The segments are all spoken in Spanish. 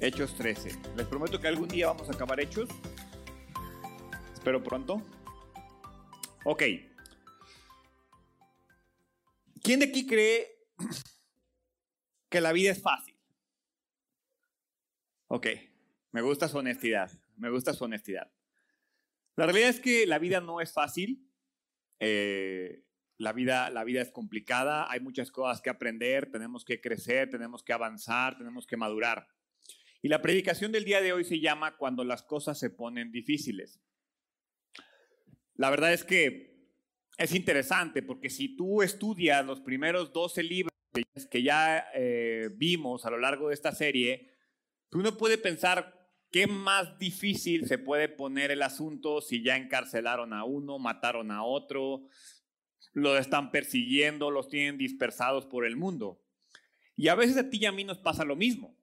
Hechos 13. Les prometo que algún día vamos a acabar Hechos. Espero pronto. Ok. ¿Quién de aquí cree que la vida es fácil? Ok, me gusta su honestidad, me gusta su honestidad. La realidad es que la vida no es fácil, eh, la, vida, la vida es complicada, hay muchas cosas que aprender, tenemos que crecer, tenemos que avanzar, tenemos que madurar. Y la predicación del día de hoy se llama Cuando las cosas se ponen difíciles. La verdad es que es interesante porque si tú estudias los primeros 12 libros que ya eh, vimos a lo largo de esta serie, uno puede pensar qué más difícil se puede poner el asunto si ya encarcelaron a uno, mataron a otro, lo están persiguiendo, los tienen dispersados por el mundo. Y a veces a ti y a mí nos pasa lo mismo.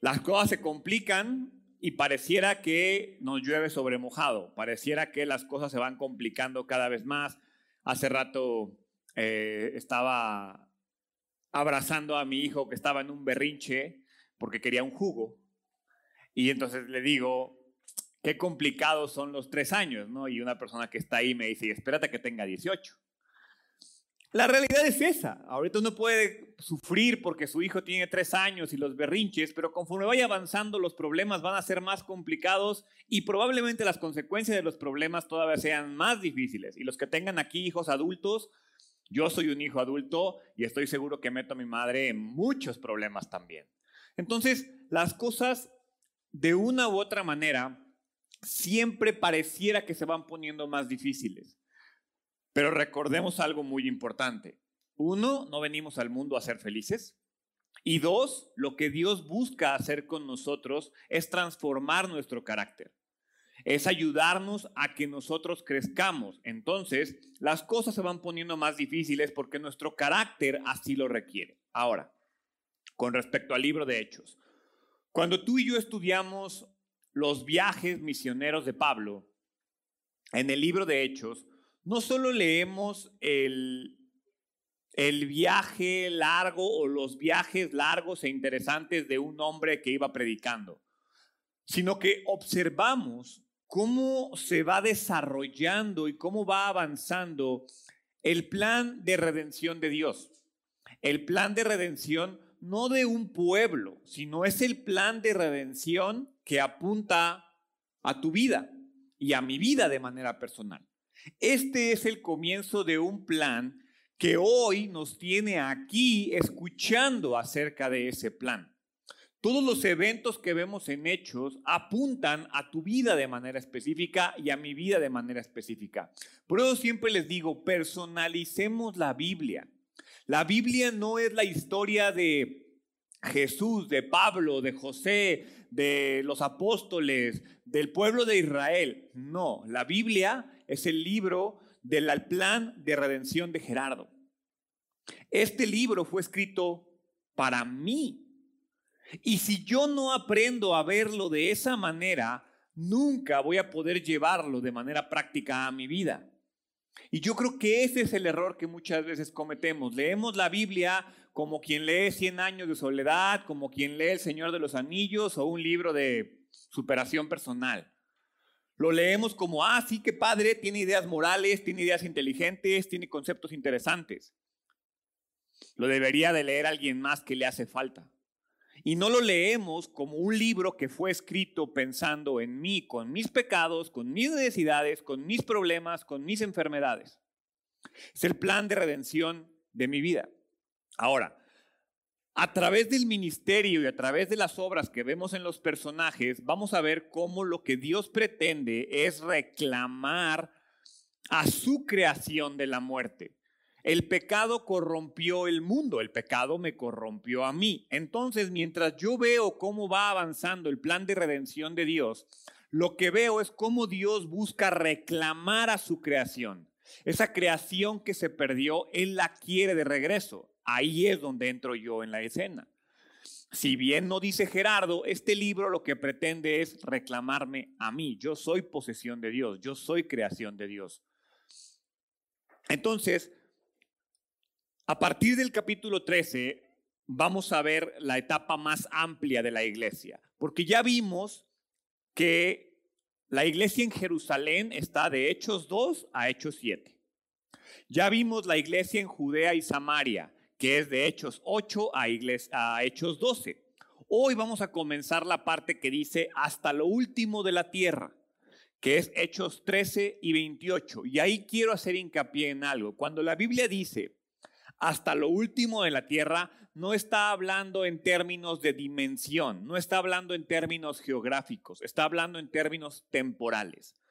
Las cosas se complican y pareciera que nos llueve sobre mojado, pareciera que las cosas se van complicando cada vez más. Hace rato eh, estaba abrazando a mi hijo que estaba en un berrinche porque quería un jugo. Y entonces le digo, qué complicados son los tres años, ¿no? Y una persona que está ahí me dice, espérate que tenga 18. La realidad es esa. Ahorita uno puede sufrir porque su hijo tiene tres años y los berrinches, pero conforme vaya avanzando los problemas van a ser más complicados y probablemente las consecuencias de los problemas todavía sean más difíciles. Y los que tengan aquí hijos adultos, yo soy un hijo adulto y estoy seguro que meto a mi madre en muchos problemas también. Entonces, las cosas de una u otra manera siempre pareciera que se van poniendo más difíciles. Pero recordemos algo muy importante. Uno, no venimos al mundo a ser felices. Y dos, lo que Dios busca hacer con nosotros es transformar nuestro carácter es ayudarnos a que nosotros crezcamos. Entonces, las cosas se van poniendo más difíciles porque nuestro carácter así lo requiere. Ahora, con respecto al libro de Hechos, cuando tú y yo estudiamos los viajes misioneros de Pablo, en el libro de Hechos, no solo leemos el, el viaje largo o los viajes largos e interesantes de un hombre que iba predicando, sino que observamos cómo se va desarrollando y cómo va avanzando el plan de redención de Dios. El plan de redención no de un pueblo, sino es el plan de redención que apunta a tu vida y a mi vida de manera personal. Este es el comienzo de un plan que hoy nos tiene aquí escuchando acerca de ese plan. Todos los eventos que vemos en hechos apuntan a tu vida de manera específica y a mi vida de manera específica. Por eso siempre les digo, personalicemos la Biblia. La Biblia no es la historia de Jesús, de Pablo, de José, de los apóstoles, del pueblo de Israel. No, la Biblia es el libro del plan de redención de Gerardo. Este libro fue escrito para mí, y si yo no aprendo a verlo de esa manera, nunca voy a poder llevarlo de manera práctica a mi vida. Y yo creo que ese es el error que muchas veces cometemos. Leemos la Biblia como quien lee Cien años de soledad, como quien lee El Señor de los Anillos o un libro de superación personal. Lo leemos como, ah, sí, qué padre, tiene ideas morales, tiene ideas inteligentes, tiene conceptos interesantes. Lo debería de leer alguien más que le hace falta. Y no lo leemos como un libro que fue escrito pensando en mí, con mis pecados, con mis necesidades, con mis problemas, con mis enfermedades. Es el plan de redención de mi vida. Ahora, a través del ministerio y a través de las obras que vemos en los personajes, vamos a ver cómo lo que Dios pretende es reclamar a su creación de la muerte. El pecado corrompió el mundo, el pecado me corrompió a mí. Entonces, mientras yo veo cómo va avanzando el plan de redención de Dios, lo que veo es cómo Dios busca reclamar a su creación. Esa creación que se perdió, Él la quiere de regreso. Ahí es donde entro yo en la escena. Si bien no dice Gerardo, este libro lo que pretende es reclamarme a mí. Yo soy posesión de Dios, yo soy creación de Dios. Entonces, a partir del capítulo 13, vamos a ver la etapa más amplia de la iglesia, porque ya vimos que la iglesia en Jerusalén está de Hechos 2 a Hechos 7. Ya vimos la iglesia en Judea y Samaria, que es de Hechos 8 a, a Hechos 12. Hoy vamos a comenzar la parte que dice hasta lo último de la tierra, que es Hechos 13 y 28. Y ahí quiero hacer hincapié en algo. Cuando la Biblia dice hasta lo último de la tierra, no está hablando en términos de dimensión, no está hablando en términos geográficos, está hablando en términos temporales.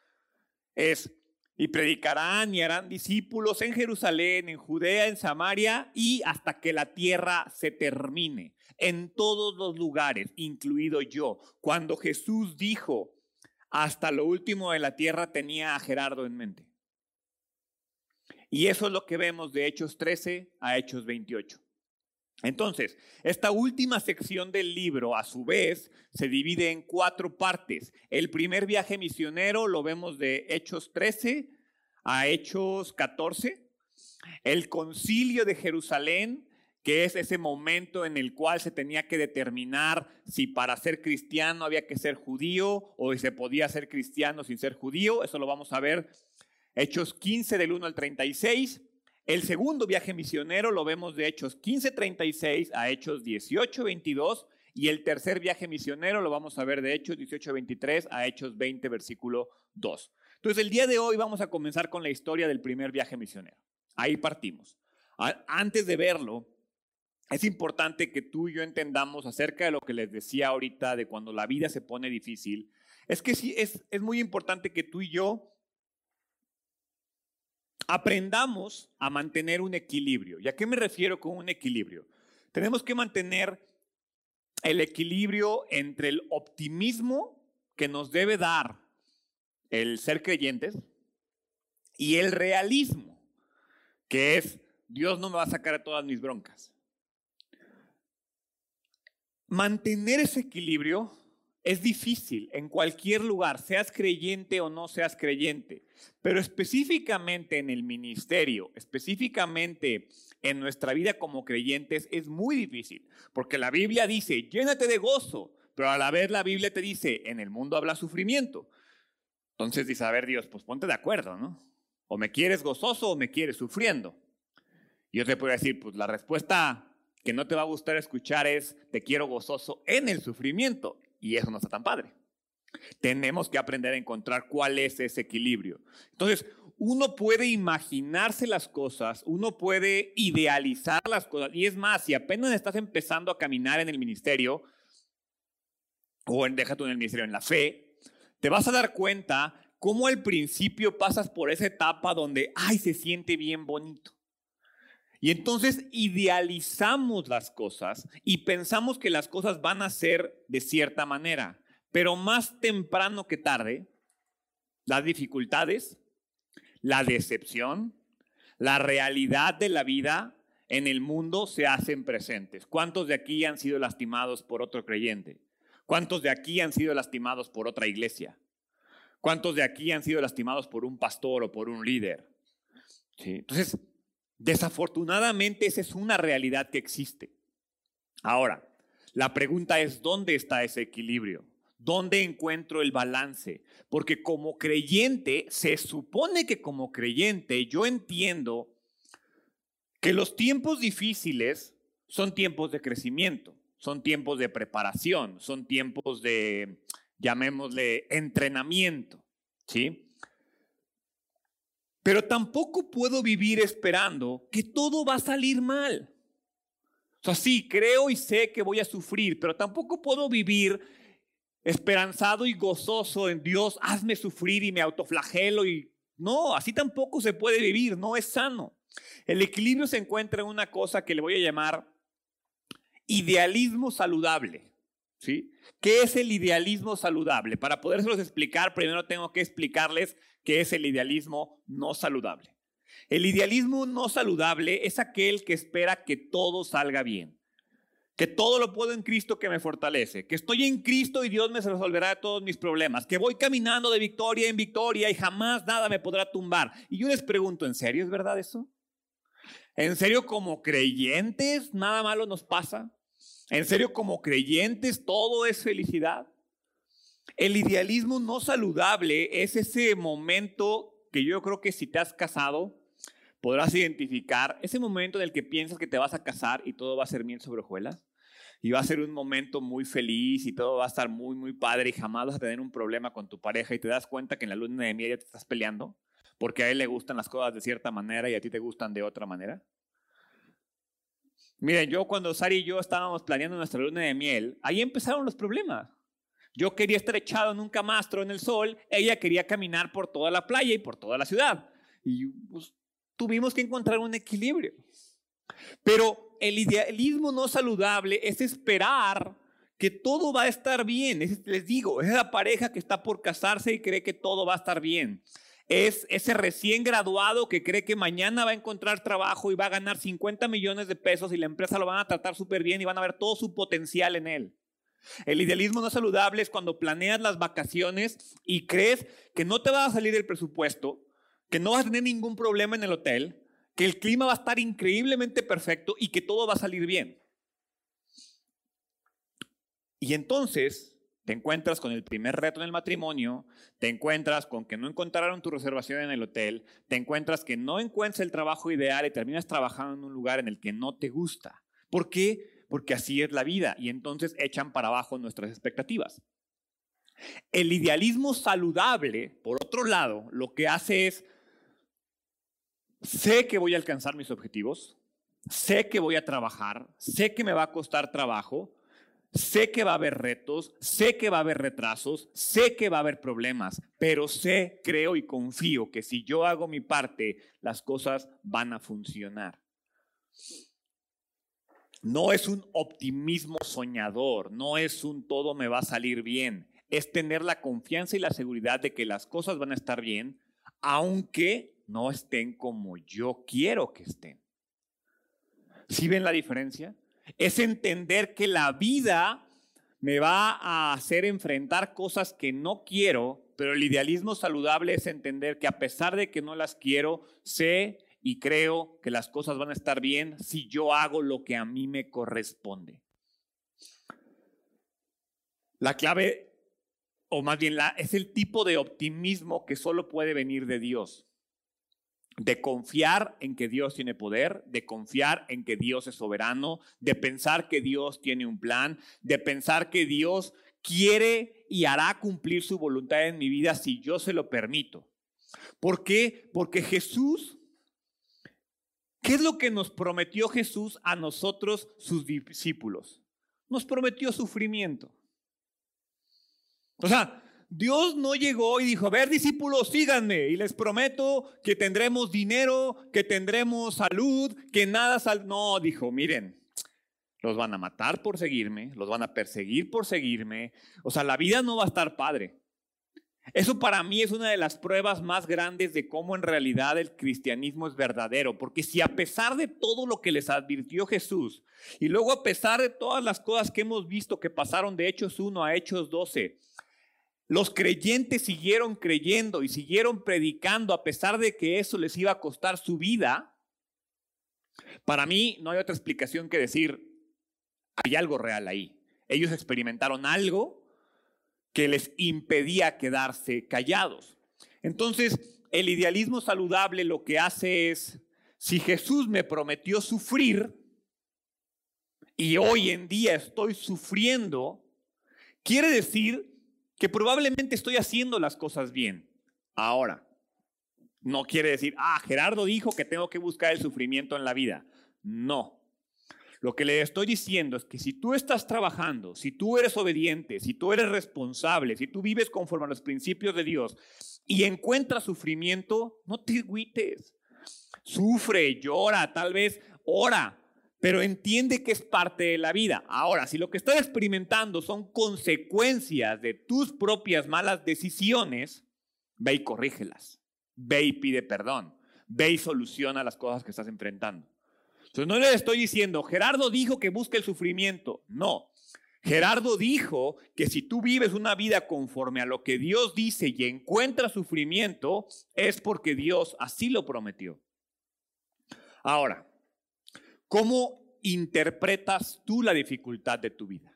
Es, y predicarán y harán discípulos en Jerusalén, en Judea, en Samaria y hasta que la tierra se termine, en todos los lugares, incluido yo. Cuando Jesús dijo, hasta lo último de la tierra tenía a Gerardo en mente. Y eso es lo que vemos de Hechos 13 a Hechos 28. Entonces, esta última sección del libro, a su vez, se divide en cuatro partes. El primer viaje misionero lo vemos de Hechos 13 a Hechos 14. El concilio de Jerusalén, que es ese momento en el cual se tenía que determinar si para ser cristiano había que ser judío o si se podía ser cristiano sin ser judío. Eso lo vamos a ver. Hechos 15 del 1 al 36. El segundo viaje misionero lo vemos de Hechos 15:36 a Hechos 18:22 y el tercer viaje misionero lo vamos a ver de Hechos 18:23 a Hechos 20 versículo 2. Entonces el día de hoy vamos a comenzar con la historia del primer viaje misionero. Ahí partimos. Antes de verlo, es importante que tú y yo entendamos acerca de lo que les decía ahorita de cuando la vida se pone difícil. Es que sí, es, es muy importante que tú y yo aprendamos a mantener un equilibrio. ¿Y a qué me refiero con un equilibrio? Tenemos que mantener el equilibrio entre el optimismo que nos debe dar el ser creyentes y el realismo, que es Dios no me va a sacar a todas mis broncas. Mantener ese equilibrio es difícil en cualquier lugar, seas creyente o no seas creyente, pero específicamente en el ministerio, específicamente en nuestra vida como creyentes, es muy difícil, porque la Biblia dice, llénate de gozo, pero a la vez la Biblia te dice, en el mundo habla sufrimiento. Entonces dice, a ver Dios, pues ponte de acuerdo, ¿no? O me quieres gozoso o me quieres sufriendo. Yo te puedo decir, pues la respuesta que no te va a gustar escuchar es, te quiero gozoso en el sufrimiento. Y eso no está tan padre. Tenemos que aprender a encontrar cuál es ese equilibrio. Entonces, uno puede imaginarse las cosas, uno puede idealizar las cosas. Y es más, si apenas estás empezando a caminar en el ministerio, o en, deja tú en el ministerio, en la fe, te vas a dar cuenta cómo al principio pasas por esa etapa donde, ay, se siente bien bonito. Y entonces idealizamos las cosas y pensamos que las cosas van a ser de cierta manera, pero más temprano que tarde, las dificultades, la decepción, la realidad de la vida en el mundo se hacen presentes. ¿Cuántos de aquí han sido lastimados por otro creyente? ¿Cuántos de aquí han sido lastimados por otra iglesia? ¿Cuántos de aquí han sido lastimados por un pastor o por un líder? Entonces, Desafortunadamente esa es una realidad que existe. Ahora, la pregunta es, ¿dónde está ese equilibrio? ¿Dónde encuentro el balance? Porque como creyente, se supone que como creyente yo entiendo que los tiempos difíciles son tiempos de crecimiento, son tiempos de preparación, son tiempos de, llamémosle, entrenamiento, ¿sí? Pero tampoco puedo vivir esperando que todo va a salir mal. O sea, sí, creo y sé que voy a sufrir, pero tampoco puedo vivir esperanzado y gozoso en Dios, hazme sufrir y me autoflagelo y no, así tampoco se puede vivir, no es sano. El equilibrio se encuentra en una cosa que le voy a llamar idealismo saludable. ¿Sí? ¿Qué es el idealismo saludable? Para podérselos explicar, primero tengo que explicarles qué es el idealismo no saludable. El idealismo no saludable es aquel que espera que todo salga bien, que todo lo puedo en Cristo que me fortalece, que estoy en Cristo y Dios me resolverá todos mis problemas, que voy caminando de victoria en victoria y jamás nada me podrá tumbar. Y yo les pregunto, ¿en serio es verdad eso? ¿En serio como creyentes nada malo nos pasa? ¿En serio como creyentes todo es felicidad? El idealismo no saludable es ese momento que yo creo que si te has casado podrás identificar, ese momento en el que piensas que te vas a casar y todo va a ser bien sobre hojuelas y va a ser un momento muy feliz y todo va a estar muy, muy padre y jamás vas a tener un problema con tu pareja y te das cuenta que en la luna de miel ya te estás peleando porque a él le gustan las cosas de cierta manera y a ti te gustan de otra manera. Miren, yo cuando Sari y yo estábamos planeando nuestra luna de miel, ahí empezaron los problemas. Yo quería estar echado en un camastro en el sol, ella quería caminar por toda la playa y por toda la ciudad. Y pues, tuvimos que encontrar un equilibrio. Pero el idealismo no saludable es esperar que todo va a estar bien. les digo, es la pareja que está por casarse y cree que todo va a estar bien. Es ese recién graduado que cree que mañana va a encontrar trabajo y va a ganar 50 millones de pesos y la empresa lo van a tratar súper bien y van a ver todo su potencial en él. El idealismo no saludable es cuando planeas las vacaciones y crees que no te va a salir el presupuesto, que no vas a tener ningún problema en el hotel, que el clima va a estar increíblemente perfecto y que todo va a salir bien. Y entonces te encuentras con el primer reto en el matrimonio, te encuentras con que no encontraron tu reservación en el hotel, te encuentras que no encuentras el trabajo ideal y terminas trabajando en un lugar en el que no te gusta. ¿Por qué? Porque así es la vida y entonces echan para abajo nuestras expectativas. El idealismo saludable, por otro lado, lo que hace es sé que voy a alcanzar mis objetivos, sé que voy a trabajar, sé que me va a costar trabajo, sé que va a haber retos, sé que va a haber retrasos, sé que va a haber problemas, pero sé, creo y confío que si yo hago mi parte, las cosas van a funcionar. No es un optimismo soñador, no es un todo me va a salir bien, es tener la confianza y la seguridad de que las cosas van a estar bien, aunque no estén como yo quiero que estén. ¿Sí ven la diferencia? Es entender que la vida me va a hacer enfrentar cosas que no quiero, pero el idealismo saludable es entender que a pesar de que no las quiero, sé y creo que las cosas van a estar bien si yo hago lo que a mí me corresponde. La clave, o más bien la, es el tipo de optimismo que solo puede venir de Dios de confiar en que Dios tiene poder, de confiar en que Dios es soberano, de pensar que Dios tiene un plan, de pensar que Dios quiere y hará cumplir su voluntad en mi vida si yo se lo permito. ¿Por qué? Porque Jesús, ¿qué es lo que nos prometió Jesús a nosotros, sus discípulos? Nos prometió sufrimiento. O sea, Dios no llegó y dijo, a ver discípulos, síganme y les prometo que tendremos dinero, que tendremos salud, que nada sal... No, dijo, miren, los van a matar por seguirme, los van a perseguir por seguirme. O sea, la vida no va a estar padre. Eso para mí es una de las pruebas más grandes de cómo en realidad el cristianismo es verdadero, porque si a pesar de todo lo que les advirtió Jesús, y luego a pesar de todas las cosas que hemos visto que pasaron de Hechos 1 a Hechos 12, los creyentes siguieron creyendo y siguieron predicando a pesar de que eso les iba a costar su vida. Para mí no hay otra explicación que decir, hay algo real ahí. Ellos experimentaron algo que les impedía quedarse callados. Entonces, el idealismo saludable lo que hace es, si Jesús me prometió sufrir y hoy en día estoy sufriendo, quiere decir que probablemente estoy haciendo las cosas bien. Ahora, no quiere decir, ah, Gerardo dijo que tengo que buscar el sufrimiento en la vida. No. Lo que le estoy diciendo es que si tú estás trabajando, si tú eres obediente, si tú eres responsable, si tú vives conforme a los principios de Dios y encuentras sufrimiento, no te agüites. Sufre, llora, tal vez ora, pero entiende que es parte de la vida. Ahora, si lo que estás experimentando son consecuencias de tus propias malas decisiones, ve y corrígelas. Ve y pide perdón. Ve y soluciona las cosas que estás enfrentando. Entonces no le estoy diciendo, Gerardo dijo que busque el sufrimiento. No. Gerardo dijo que si tú vives una vida conforme a lo que Dios dice y encuentras sufrimiento, es porque Dios así lo prometió. Ahora, ¿cómo interpretas tú la dificultad de tu vida?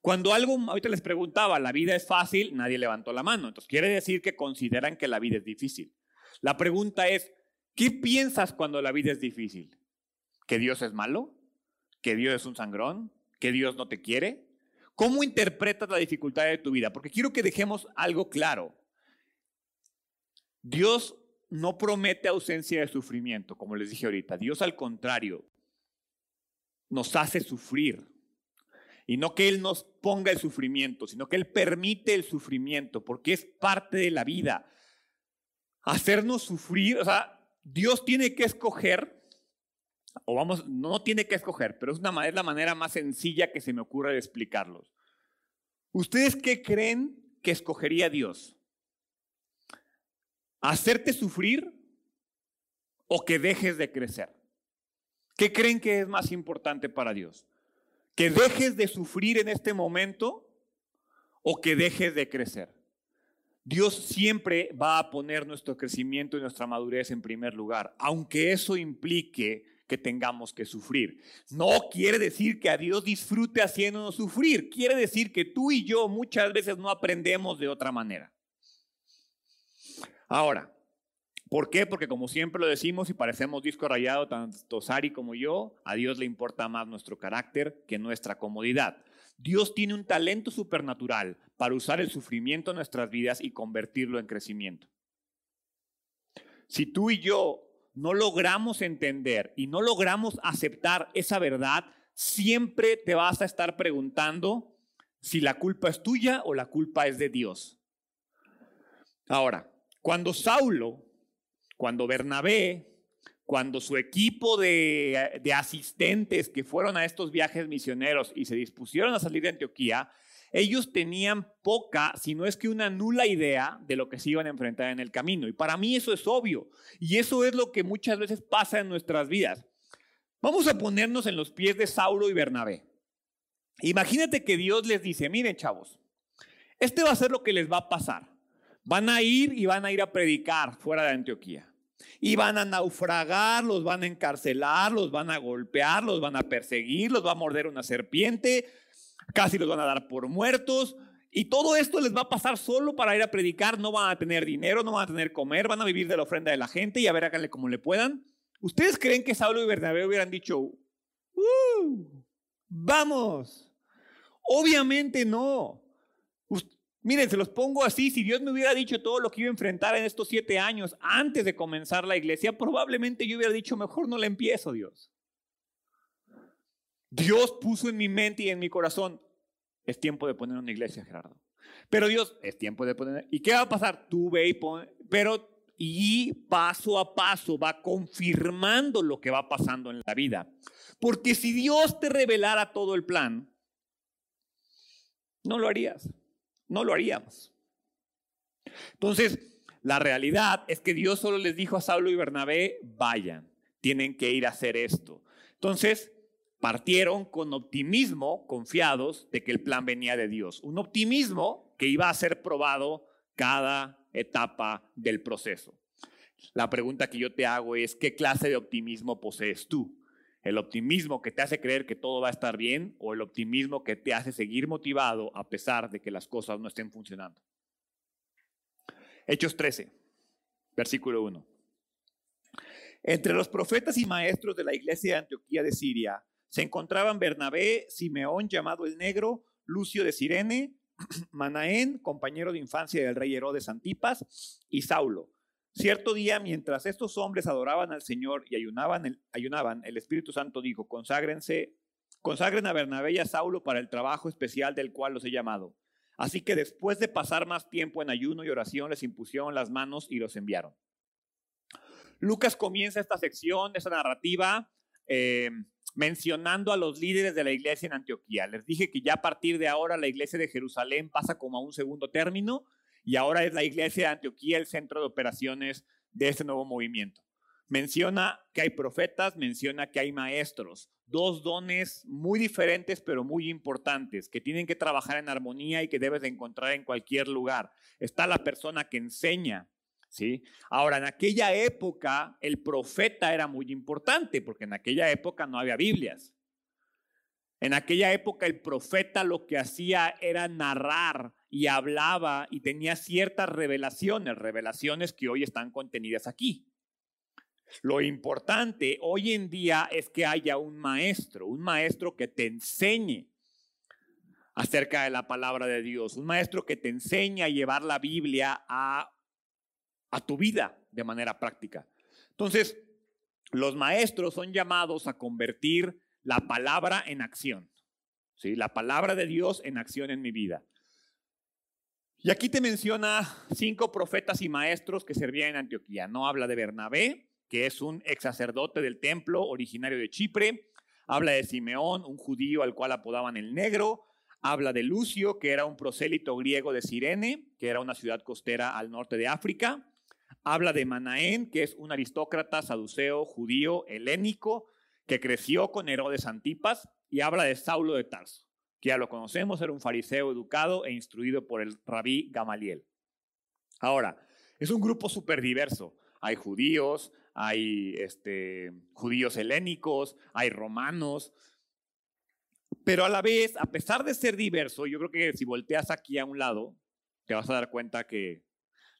Cuando algo, ahorita les preguntaba, la vida es fácil, nadie levantó la mano. Entonces quiere decir que consideran que la vida es difícil. La pregunta es, ¿qué piensas cuando la vida es difícil? ¿Que Dios es malo? ¿Que Dios es un sangrón? ¿Que Dios no te quiere? ¿Cómo interpretas la dificultad de tu vida? Porque quiero que dejemos algo claro. Dios no promete ausencia de sufrimiento, como les dije ahorita. Dios al contrario nos hace sufrir. Y no que Él nos ponga el sufrimiento, sino que Él permite el sufrimiento, porque es parte de la vida. Hacernos sufrir, o sea, Dios tiene que escoger, o vamos, no tiene que escoger, pero es, una, es la manera más sencilla que se me ocurre de explicarlos. ¿Ustedes qué creen que escogería Dios? ¿Hacerte sufrir o que dejes de crecer? ¿Qué creen que es más importante para Dios? que dejes de sufrir en este momento o que dejes de crecer. Dios siempre va a poner nuestro crecimiento y nuestra madurez en primer lugar, aunque eso implique que tengamos que sufrir. No quiere decir que a Dios disfrute haciéndonos sufrir, quiere decir que tú y yo muchas veces no aprendemos de otra manera. Ahora, ¿Por qué? Porque como siempre lo decimos y parecemos disco rayado, tanto Sari como yo, a Dios le importa más nuestro carácter que nuestra comodidad. Dios tiene un talento supernatural para usar el sufrimiento en nuestras vidas y convertirlo en crecimiento. Si tú y yo no logramos entender y no logramos aceptar esa verdad, siempre te vas a estar preguntando si la culpa es tuya o la culpa es de Dios. Ahora, cuando Saulo cuando Bernabé, cuando su equipo de, de, asistentes que fueron a estos viajes misioneros y se dispusieron a salir de Antioquía, ellos tenían poca, si no es que una nula idea de lo que se iban a enfrentar en el camino. Y para mí eso es obvio. Y eso es lo que muchas veces pasa en nuestras vidas. Vamos a ponernos en los pies de Saulo y Bernabé. Imagínate que Dios les dice, miren chavos, este va a ser lo que les va a pasar. Van a ir y van a ir a predicar fuera de Antioquía y van a naufragar, los van a encarcelar, los van a golpear, los van a perseguir, los va a morder una serpiente, casi los van a dar por muertos. Y todo esto les va a pasar solo para ir a predicar, no van a tener dinero, no van a tener comer, van a vivir de la ofrenda de la gente y a ver, háganle como le puedan. ¿Ustedes creen que Saulo y Bernabé hubieran dicho, uh, vamos? Obviamente no. Miren, se los pongo así, si Dios me hubiera dicho todo lo que iba a enfrentar en estos siete años antes de comenzar la iglesia, probablemente yo hubiera dicho, mejor no la empiezo, Dios. Dios puso en mi mente y en mi corazón, es tiempo de poner una iglesia, Gerardo. Pero Dios, es tiempo de poner... ¿Y qué va a pasar? Tú ve y pon... Pero y paso a paso va confirmando lo que va pasando en la vida. Porque si Dios te revelara todo el plan, no lo harías no lo haríamos. Entonces, la realidad es que Dios solo les dijo a Saulo y Bernabé, vayan, tienen que ir a hacer esto. Entonces, partieron con optimismo, confiados de que el plan venía de Dios. Un optimismo que iba a ser probado cada etapa del proceso. La pregunta que yo te hago es, ¿qué clase de optimismo posees tú? El optimismo que te hace creer que todo va a estar bien o el optimismo que te hace seguir motivado a pesar de que las cosas no estén funcionando. Hechos 13, versículo 1. Entre los profetas y maestros de la iglesia de Antioquía de Siria se encontraban Bernabé, Simeón llamado el Negro, Lucio de Sirene, Manaén, compañero de infancia del rey Herodes Antipas, y Saulo Cierto día, mientras estos hombres adoraban al Señor y ayunaban, el, ayunaban, el Espíritu Santo dijo, conságrense, consagren a Bernabé y a Saulo para el trabajo especial del cual los he llamado. Así que después de pasar más tiempo en ayuno y oración, les impusieron las manos y los enviaron. Lucas comienza esta sección, esta narrativa, eh, mencionando a los líderes de la iglesia en Antioquía. Les dije que ya a partir de ahora la iglesia de Jerusalén pasa como a un segundo término y ahora es la iglesia de Antioquía el centro de operaciones de este nuevo movimiento. Menciona que hay profetas, menciona que hay maestros, dos dones muy diferentes pero muy importantes que tienen que trabajar en armonía y que debes de encontrar en cualquier lugar. Está la persona que enseña ¿sí? Ahora, en aquella época el profeta era muy importante porque en aquella época no había Biblias. En aquella época el profeta lo que hacía era narrar y hablaba y tenía ciertas revelaciones, revelaciones que hoy están contenidas aquí. Lo importante hoy en día es que haya un maestro, un maestro que te enseñe acerca de la palabra de Dios, un maestro que te enseñe a llevar la Biblia a, a tu vida de manera práctica. Entonces, los maestros son llamados a convertir la palabra en acción. ¿sí? La palabra de Dios en acción en mi vida. Y aquí te menciona cinco profetas y maestros que servían en Antioquía. No habla de Bernabé, que es un ex sacerdote del templo originario de Chipre. Habla de Simeón, un judío al cual apodaban el negro. Habla de Lucio, que era un prosélito griego de Sirene, que era una ciudad costera al norte de África. Habla de Manaén, que es un aristócrata saduceo judío helénico que creció con Herodes Antipas. Y habla de Saulo de Tarso que ya lo conocemos, era un fariseo educado e instruido por el rabí Gamaliel. Ahora, es un grupo súper diverso. Hay judíos, hay este, judíos helénicos, hay romanos, pero a la vez, a pesar de ser diverso, yo creo que si volteas aquí a un lado, te vas a dar cuenta que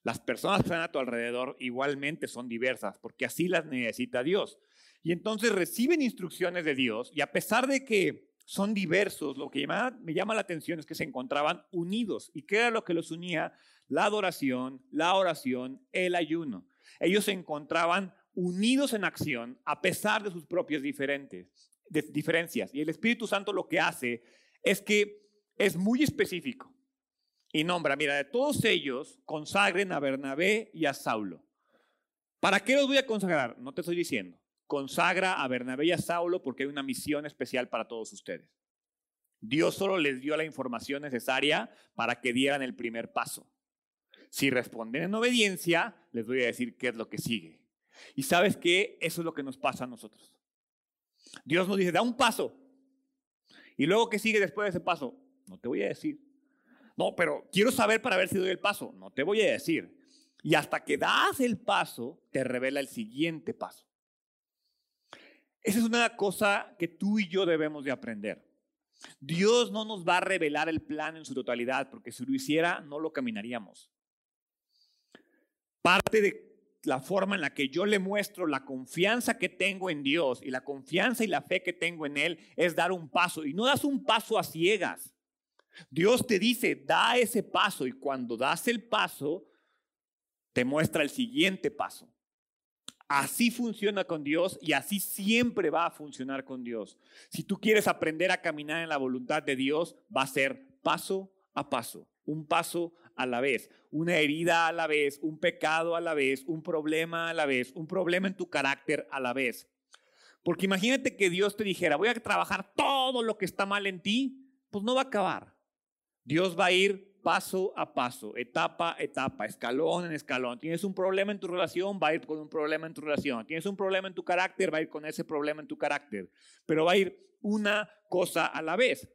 las personas que están a tu alrededor igualmente son diversas, porque así las necesita Dios. Y entonces reciben instrucciones de Dios, y a pesar de que son diversos. Lo que me llama la atención es que se encontraban unidos. ¿Y qué era lo que los unía? La adoración, la oración, el ayuno. Ellos se encontraban unidos en acción a pesar de sus propias diferentes, diferencias. Y el Espíritu Santo lo que hace es que es muy específico y nombra, mira, de todos ellos consagren a Bernabé y a Saulo. ¿Para qué los voy a consagrar? No te estoy diciendo consagra a Bernabé y a Saulo porque hay una misión especial para todos ustedes. Dios solo les dio la información necesaria para que dieran el primer paso. Si responden en obediencia, les voy a decir qué es lo que sigue. Y sabes que eso es lo que nos pasa a nosotros. Dios nos dice, da un paso. Y luego, ¿qué sigue después de ese paso? No te voy a decir. No, pero quiero saber para ver si doy el paso. No te voy a decir. Y hasta que das el paso, te revela el siguiente paso. Esa es una cosa que tú y yo debemos de aprender. Dios no nos va a revelar el plan en su totalidad, porque si lo hiciera, no lo caminaríamos. Parte de la forma en la que yo le muestro la confianza que tengo en Dios y la confianza y la fe que tengo en Él es dar un paso. Y no das un paso a ciegas. Dios te dice, da ese paso y cuando das el paso, te muestra el siguiente paso. Así funciona con Dios y así siempre va a funcionar con Dios. Si tú quieres aprender a caminar en la voluntad de Dios, va a ser paso a paso, un paso a la vez, una herida a la vez, un pecado a la vez, un problema a la vez, un problema en tu carácter a la vez. Porque imagínate que Dios te dijera, voy a trabajar todo lo que está mal en ti, pues no va a acabar. Dios va a ir paso a paso, etapa a etapa, escalón en escalón. Tienes un problema en tu relación, va a ir con un problema en tu relación. Tienes un problema en tu carácter, va a ir con ese problema en tu carácter. Pero va a ir una cosa a la vez.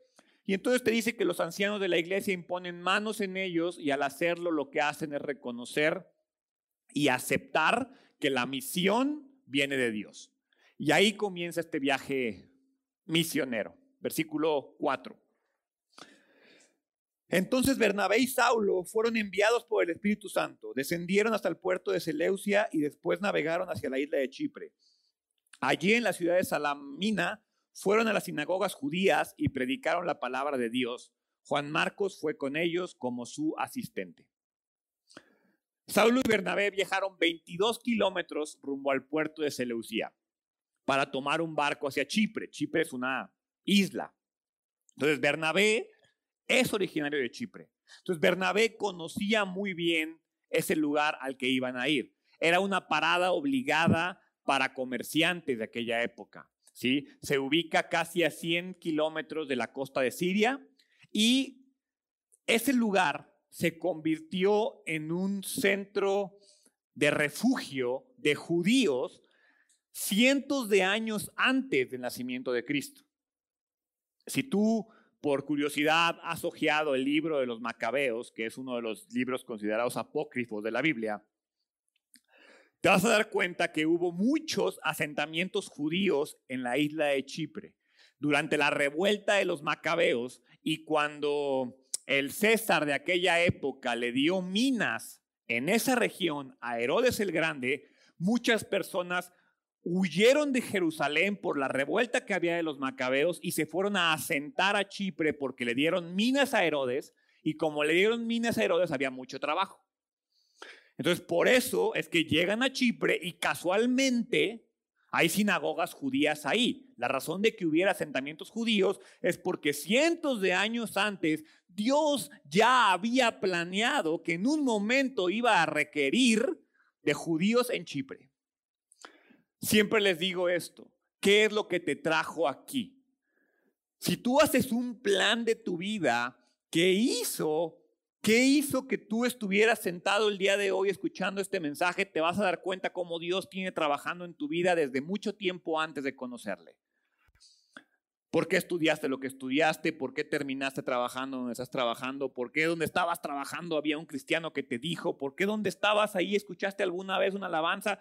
Y entonces te dice que los ancianos de la iglesia imponen manos en ellos y al hacerlo lo que hacen es reconocer y aceptar que la misión viene de Dios. Y ahí comienza este viaje misionero. Versículo 4. Entonces Bernabé y Saulo fueron enviados por el Espíritu Santo, descendieron hasta el puerto de Seleucia y después navegaron hacia la isla de Chipre. Allí en la ciudad de Salamina fueron a las sinagogas judías y predicaron la palabra de Dios. Juan Marcos fue con ellos como su asistente. Saulo y Bernabé viajaron 22 kilómetros rumbo al puerto de Seleucia para tomar un barco hacia Chipre. Chipre es una isla. Entonces Bernabé es originario de Chipre. Entonces Bernabé conocía muy bien ese lugar al que iban a ir. Era una parada obligada para comerciantes de aquella época. ¿sí? Se ubica casi a 100 kilómetros de la costa de Siria y ese lugar se convirtió en un centro de refugio de judíos cientos de años antes del nacimiento de Cristo. Si tú por curiosidad has ojeado el libro de los Macabeos, que es uno de los libros considerados apócrifos de la Biblia, te vas a dar cuenta que hubo muchos asentamientos judíos en la isla de Chipre. Durante la revuelta de los macabeos y cuando el César de aquella época le dio minas en esa región a Herodes el Grande, muchas personas huyeron de Jerusalén por la revuelta que había de los macabeos y se fueron a asentar a Chipre porque le dieron minas a Herodes y como le dieron minas a Herodes había mucho trabajo. Entonces por eso es que llegan a Chipre y casualmente hay sinagogas judías ahí. La razón de que hubiera asentamientos judíos es porque cientos de años antes Dios ya había planeado que en un momento iba a requerir de judíos en Chipre. Siempre les digo esto, ¿qué es lo que te trajo aquí? Si tú haces un plan de tu vida que hizo ¿Qué hizo que tú estuvieras sentado el día de hoy escuchando este mensaje? Te vas a dar cuenta cómo Dios tiene trabajando en tu vida desde mucho tiempo antes de conocerle. ¿Por qué estudiaste lo que estudiaste? ¿Por qué terminaste trabajando donde estás trabajando? ¿Por qué donde estabas trabajando había un cristiano que te dijo? ¿Por qué donde estabas ahí escuchaste alguna vez una alabanza?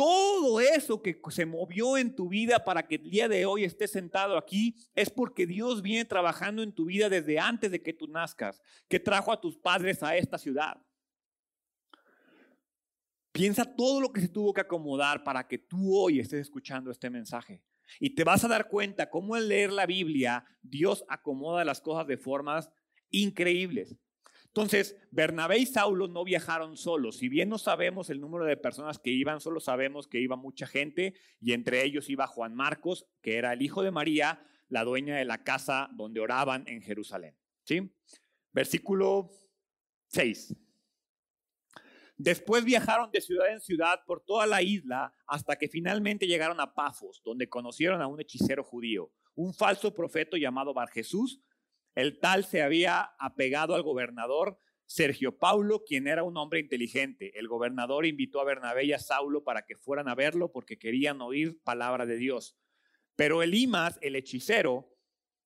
Todo eso que se movió en tu vida para que el día de hoy estés sentado aquí es porque Dios viene trabajando en tu vida desde antes de que tú nazcas, que trajo a tus padres a esta ciudad. Piensa todo lo que se tuvo que acomodar para que tú hoy estés escuchando este mensaje. Y te vas a dar cuenta cómo al leer la Biblia Dios acomoda las cosas de formas increíbles. Entonces, Bernabé y Saulo no viajaron solos. Si bien no sabemos el número de personas que iban, solo sabemos que iba mucha gente y entre ellos iba Juan Marcos, que era el hijo de María, la dueña de la casa donde oraban en Jerusalén. ¿Sí? Versículo 6. Después viajaron de ciudad en ciudad por toda la isla hasta que finalmente llegaron a Pafos, donde conocieron a un hechicero judío, un falso profeta llamado Bar Jesús, el tal se había apegado al gobernador Sergio Paulo, quien era un hombre inteligente. El gobernador invitó a Bernabé y a Saulo para que fueran a verlo porque querían oír palabra de Dios. Pero Elimas, el hechicero,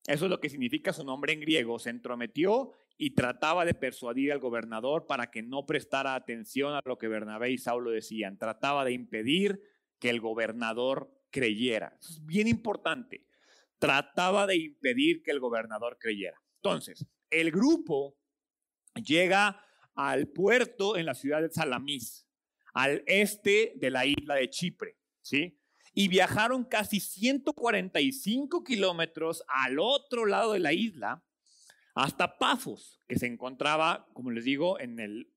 eso es lo que significa su nombre en griego, se entrometió y trataba de persuadir al gobernador para que no prestara atención a lo que Bernabé y Saulo decían. Trataba de impedir que el gobernador creyera. es bien importante trataba de impedir que el gobernador creyera. Entonces, el grupo llega al puerto en la ciudad de Salamis, al este de la isla de Chipre, ¿sí? Y viajaron casi 145 kilómetros al otro lado de la isla, hasta Pafos, que se encontraba, como les digo, en el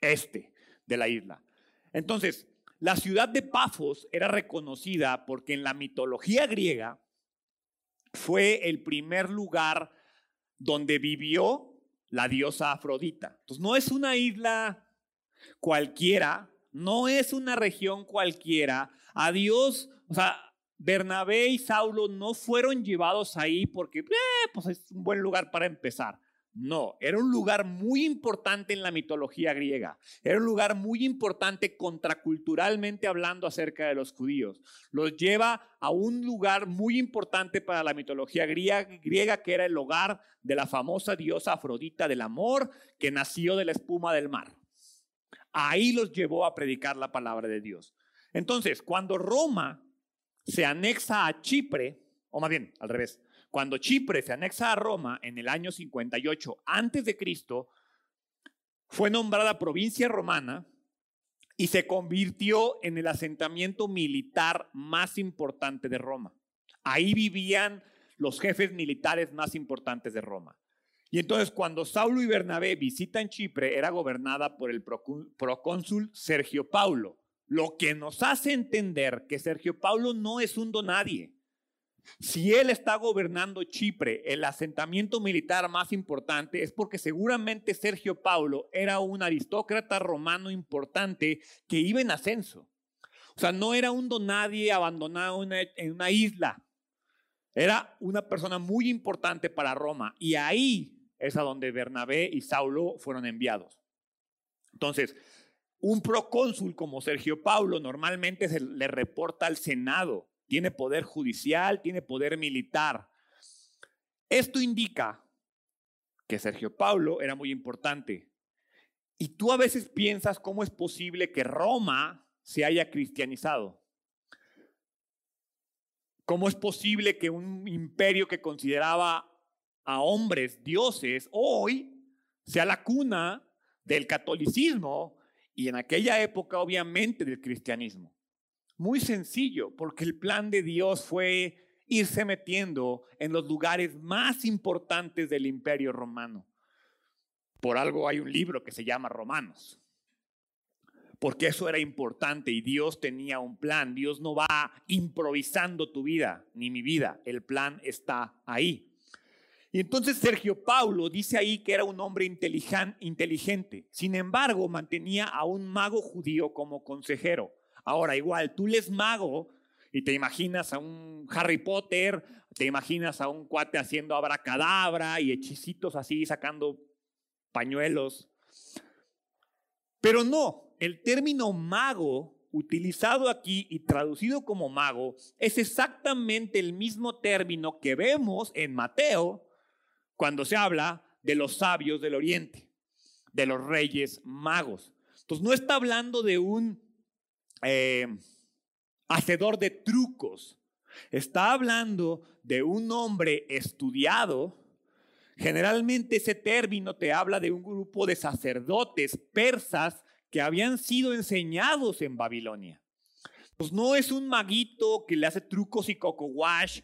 este de la isla. Entonces, la ciudad de Pafos era reconocida porque en la mitología griega fue el primer lugar donde vivió la diosa Afrodita. Entonces no es una isla cualquiera, no es una región cualquiera. A Dios, o sea, Bernabé y Saulo no fueron llevados ahí porque eh, pues es un buen lugar para empezar. No, era un lugar muy importante en la mitología griega. Era un lugar muy importante contraculturalmente hablando acerca de los judíos. Los lleva a un lugar muy importante para la mitología griega, que era el hogar de la famosa diosa Afrodita del amor que nació de la espuma del mar. Ahí los llevó a predicar la palabra de Dios. Entonces, cuando Roma se anexa a Chipre, o más bien, al revés, cuando Chipre se anexa a Roma en el año 58 antes de Cristo, fue nombrada provincia romana y se convirtió en el asentamiento militar más importante de Roma. Ahí vivían los jefes militares más importantes de Roma. Y entonces cuando Saulo y Bernabé visitan Chipre, era gobernada por el procónsul Sergio Paulo, lo que nos hace entender que Sergio Paulo no es un donadie. Si él está gobernando Chipre, el asentamiento militar más importante, es porque seguramente Sergio Paulo era un aristócrata romano importante que iba en ascenso. O sea, no era un donadie abandonado en una isla. Era una persona muy importante para Roma. Y ahí es a donde Bernabé y Saulo fueron enviados. Entonces, un procónsul como Sergio Paulo normalmente se le reporta al Senado tiene poder judicial, tiene poder militar. Esto indica que Sergio Paulo era muy importante. Y tú a veces piensas cómo es posible que Roma se haya cristianizado. ¿Cómo es posible que un imperio que consideraba a hombres dioses hoy sea la cuna del catolicismo y en aquella época obviamente del cristianismo? Muy sencillo, porque el plan de Dios fue irse metiendo en los lugares más importantes del imperio romano. Por algo hay un libro que se llama Romanos. Porque eso era importante y Dios tenía un plan. Dios no va improvisando tu vida ni mi vida. El plan está ahí. Y entonces Sergio Paulo dice ahí que era un hombre inteligente. Sin embargo, mantenía a un mago judío como consejero. Ahora, igual, tú les mago y te imaginas a un Harry Potter, te imaginas a un cuate haciendo abracadabra y hechicitos así, sacando pañuelos. Pero no, el término mago utilizado aquí y traducido como mago es exactamente el mismo término que vemos en Mateo cuando se habla de los sabios del oriente, de los reyes magos. Entonces no está hablando de un eh, hacedor de trucos. Está hablando de un hombre estudiado. Generalmente ese término te habla de un grupo de sacerdotes persas que habían sido enseñados en Babilonia. Pues no es un maguito que le hace trucos y coco wash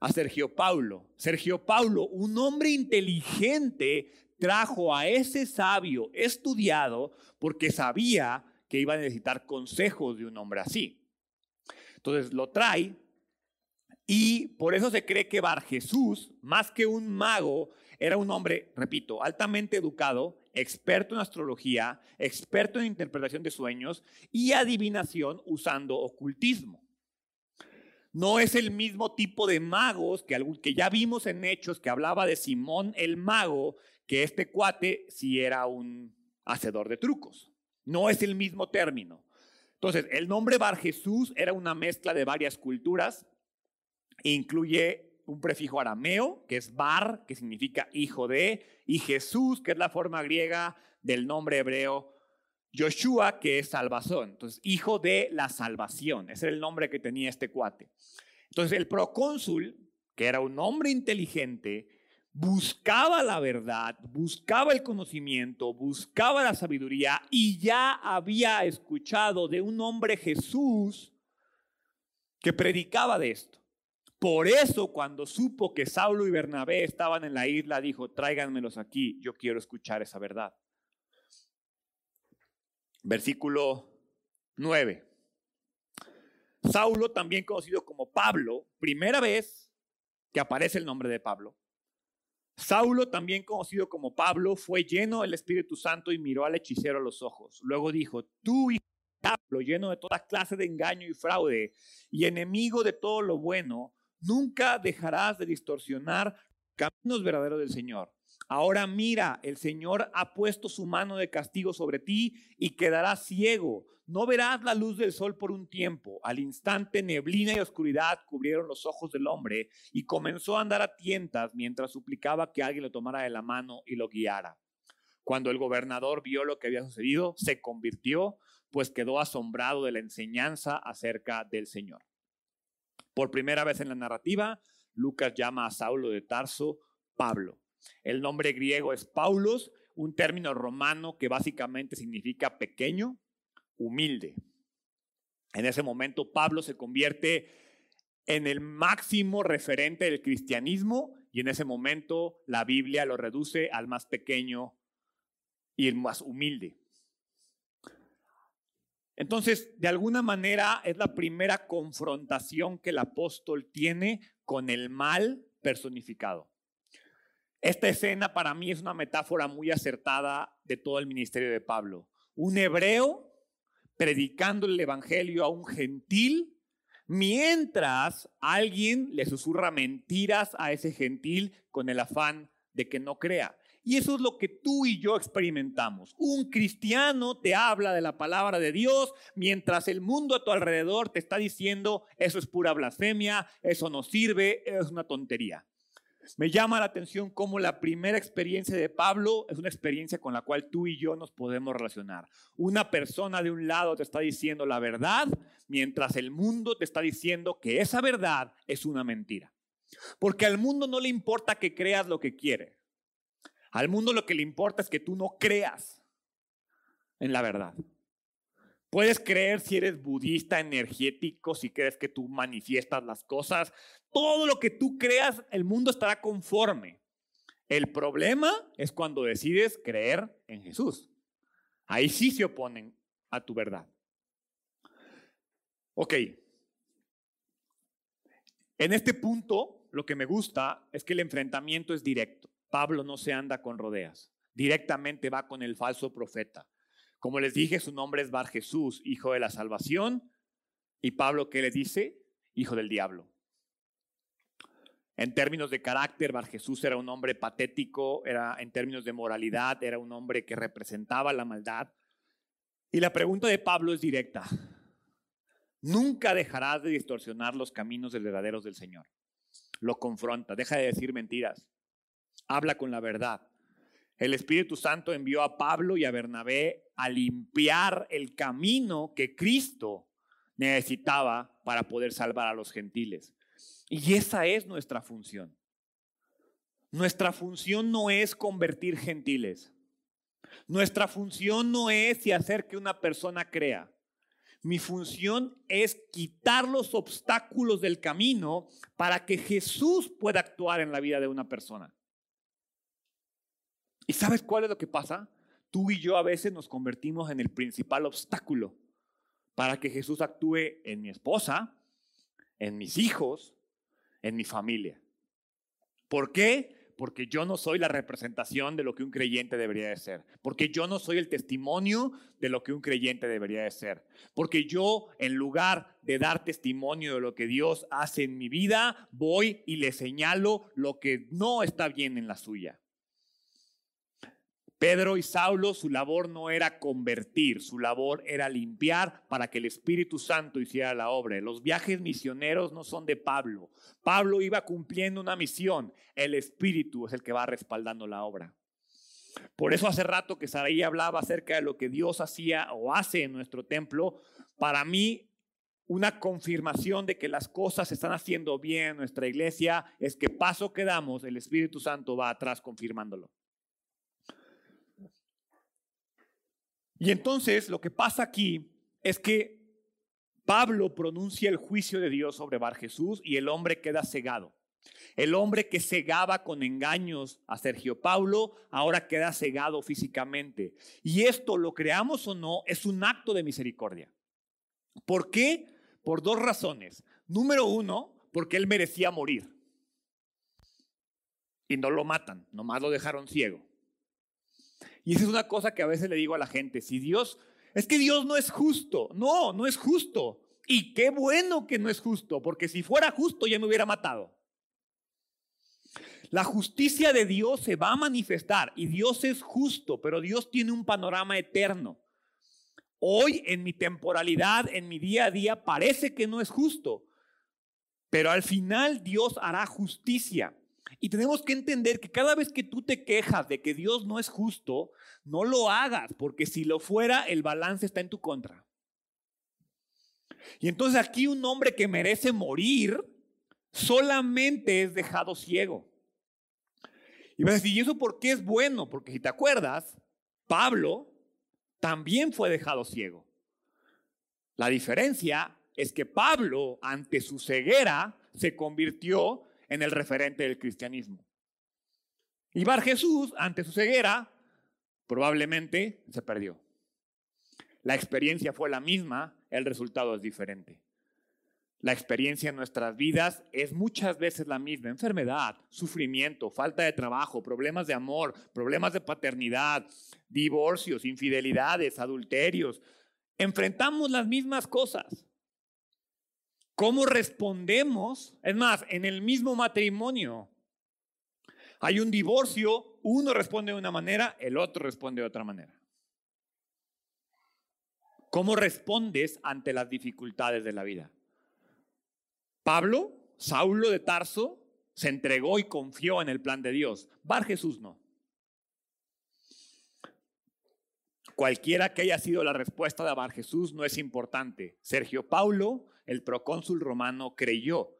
a Sergio Paulo. Sergio Paulo, un hombre inteligente, trajo a ese sabio estudiado porque sabía que iba a necesitar consejos de un hombre así. Entonces lo trae y por eso se cree que Bar Jesús, más que un mago, era un hombre, repito, altamente educado, experto en astrología, experto en interpretación de sueños y adivinación usando ocultismo. No es el mismo tipo de magos que, que ya vimos en Hechos que hablaba de Simón el mago, que este cuate si era un hacedor de trucos. No es el mismo término. Entonces, el nombre Bar Jesús era una mezcla de varias culturas. Incluye un prefijo arameo, que es Bar, que significa hijo de, y Jesús, que es la forma griega del nombre hebreo Joshua, que es salvación. Entonces, hijo de la salvación. Ese era el nombre que tenía este cuate. Entonces, el procónsul, que era un hombre inteligente, buscaba la verdad, buscaba el conocimiento, buscaba la sabiduría y ya había escuchado de un hombre Jesús que predicaba de esto. Por eso cuando supo que Saulo y Bernabé estaban en la isla, dijo, tráiganmelos aquí, yo quiero escuchar esa verdad. Versículo 9. Saulo, también conocido como Pablo, primera vez que aparece el nombre de Pablo, Saulo, también conocido como Pablo, fue lleno del Espíritu Santo y miró al hechicero a los ojos. Luego dijo, tú, hijo Pablo, lleno de toda clase de engaño y fraude y enemigo de todo lo bueno, nunca dejarás de distorsionar caminos verdaderos del Señor. Ahora mira, el Señor ha puesto su mano de castigo sobre ti y quedarás ciego. No verás la luz del sol por un tiempo. Al instante neblina y oscuridad cubrieron los ojos del hombre y comenzó a andar a tientas mientras suplicaba que alguien lo tomara de la mano y lo guiara. Cuando el gobernador vio lo que había sucedido, se convirtió, pues quedó asombrado de la enseñanza acerca del Señor. Por primera vez en la narrativa, Lucas llama a Saulo de Tarso Pablo. El nombre griego es Paulos, un término romano que básicamente significa pequeño humilde. En ese momento Pablo se convierte en el máximo referente del cristianismo y en ese momento la Biblia lo reduce al más pequeño y el más humilde. Entonces, de alguna manera es la primera confrontación que el apóstol tiene con el mal personificado. Esta escena para mí es una metáfora muy acertada de todo el ministerio de Pablo. Un hebreo predicando el Evangelio a un gentil, mientras alguien le susurra mentiras a ese gentil con el afán de que no crea. Y eso es lo que tú y yo experimentamos. Un cristiano te habla de la palabra de Dios mientras el mundo a tu alrededor te está diciendo eso es pura blasfemia, eso no sirve, es una tontería. Me llama la atención cómo la primera experiencia de Pablo es una experiencia con la cual tú y yo nos podemos relacionar. Una persona de un lado te está diciendo la verdad, mientras el mundo te está diciendo que esa verdad es una mentira. Porque al mundo no le importa que creas lo que quiere. Al mundo lo que le importa es que tú no creas en la verdad. Puedes creer si eres budista, energético, si crees que tú manifiestas las cosas. Todo lo que tú creas, el mundo estará conforme. El problema es cuando decides creer en Jesús. Ahí sí se oponen a tu verdad. Ok. En este punto, lo que me gusta es que el enfrentamiento es directo. Pablo no se anda con rodeas. Directamente va con el falso profeta. Como les dije, su nombre es Bar Jesús, hijo de la salvación. Y Pablo, ¿qué le dice? Hijo del diablo. En términos de carácter, Bar Jesús era un hombre patético, era en términos de moralidad, era un hombre que representaba la maldad. Y la pregunta de Pablo es directa. Nunca dejarás de distorsionar los caminos verdaderos del Señor. Lo confronta, deja de decir mentiras. Habla con la verdad. El Espíritu Santo envió a Pablo y a Bernabé a limpiar el camino que Cristo necesitaba para poder salvar a los gentiles. Y esa es nuestra función. Nuestra función no es convertir gentiles. Nuestra función no es hacer que una persona crea. Mi función es quitar los obstáculos del camino para que Jesús pueda actuar en la vida de una persona. ¿Y sabes cuál es lo que pasa? Tú y yo a veces nos convertimos en el principal obstáculo para que Jesús actúe en mi esposa, en mis hijos, en mi familia. ¿Por qué? Porque yo no soy la representación de lo que un creyente debería de ser. Porque yo no soy el testimonio de lo que un creyente debería de ser. Porque yo, en lugar de dar testimonio de lo que Dios hace en mi vida, voy y le señalo lo que no está bien en la suya. Pedro y Saulo, su labor no era convertir, su labor era limpiar para que el Espíritu Santo hiciera la obra. Los viajes misioneros no son de Pablo. Pablo iba cumpliendo una misión, el Espíritu es el que va respaldando la obra. Por eso hace rato que Saraí hablaba acerca de lo que Dios hacía o hace en nuestro templo. Para mí, una confirmación de que las cosas se están haciendo bien en nuestra iglesia es que paso que damos, el Espíritu Santo va atrás confirmándolo. Y entonces lo que pasa aquí es que Pablo pronuncia el juicio de Dios sobre Bar Jesús y el hombre queda cegado. El hombre que cegaba con engaños a Sergio Paulo ahora queda cegado físicamente. Y esto, lo creamos o no, es un acto de misericordia. ¿Por qué? Por dos razones. Número uno, porque él merecía morir. Y no lo matan, nomás lo dejaron ciego. Y esa es una cosa que a veces le digo a la gente, si Dios, es que Dios no es justo, no, no es justo. Y qué bueno que no es justo, porque si fuera justo ya me hubiera matado. La justicia de Dios se va a manifestar y Dios es justo, pero Dios tiene un panorama eterno. Hoy en mi temporalidad, en mi día a día, parece que no es justo, pero al final Dios hará justicia. Y tenemos que entender que cada vez que tú te quejas de que Dios no es justo, no lo hagas, porque si lo fuera, el balance está en tu contra. Y entonces aquí un hombre que merece morir solamente es dejado ciego. Y vas a decir, ¿y eso por qué es bueno? Porque si te acuerdas, Pablo también fue dejado ciego. La diferencia es que Pablo, ante su ceguera, se convirtió en el referente del cristianismo. Y Bar Jesús, ante su ceguera, probablemente se perdió. La experiencia fue la misma, el resultado es diferente. La experiencia en nuestras vidas es muchas veces la misma. Enfermedad, sufrimiento, falta de trabajo, problemas de amor, problemas de paternidad, divorcios, infidelidades, adulterios. Enfrentamos las mismas cosas. ¿Cómo respondemos? Es más, en el mismo matrimonio hay un divorcio, uno responde de una manera, el otro responde de otra manera. ¿Cómo respondes ante las dificultades de la vida? Pablo, Saulo de Tarso, se entregó y confió en el plan de Dios. Bar Jesús no. Cualquiera que haya sido la respuesta de Bar Jesús no es importante. Sergio Paulo, el procónsul romano, creyó.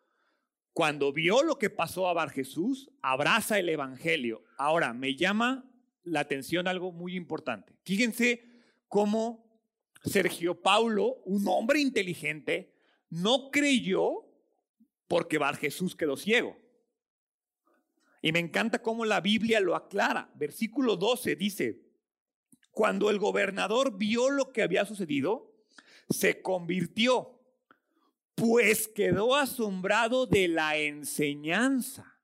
Cuando vio lo que pasó a Bar Jesús, abraza el Evangelio. Ahora, me llama la atención algo muy importante. Fíjense cómo Sergio Paulo, un hombre inteligente, no creyó porque Bar Jesús quedó ciego. Y me encanta cómo la Biblia lo aclara. Versículo 12 dice, cuando el gobernador vio lo que había sucedido, se convirtió, pues quedó asombrado de la enseñanza.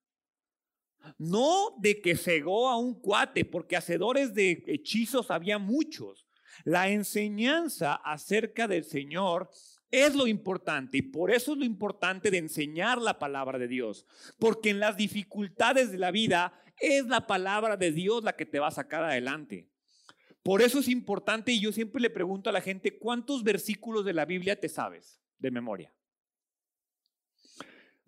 No de que cegó a un cuate, porque hacedores de hechizos había muchos. La enseñanza acerca del Señor es lo importante y por eso es lo importante de enseñar la palabra de Dios. Porque en las dificultades de la vida es la palabra de Dios la que te va a sacar adelante. Por eso es importante y yo siempre le pregunto a la gente, ¿cuántos versículos de la Biblia te sabes de memoria?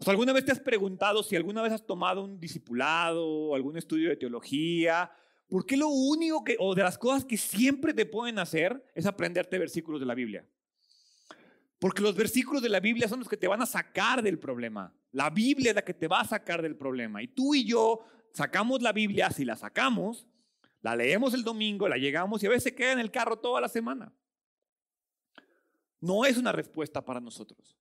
¿Alguna vez te has preguntado si alguna vez has tomado un discipulado o algún estudio de teología? ¿Por qué lo único que, o de las cosas que siempre te pueden hacer es aprenderte versículos de la Biblia? Porque los versículos de la Biblia son los que te van a sacar del problema. La Biblia es la que te va a sacar del problema. Y tú y yo sacamos la Biblia, si la sacamos, la leemos el domingo, la llegamos y a veces queda en el carro toda la semana. No es una respuesta para nosotros.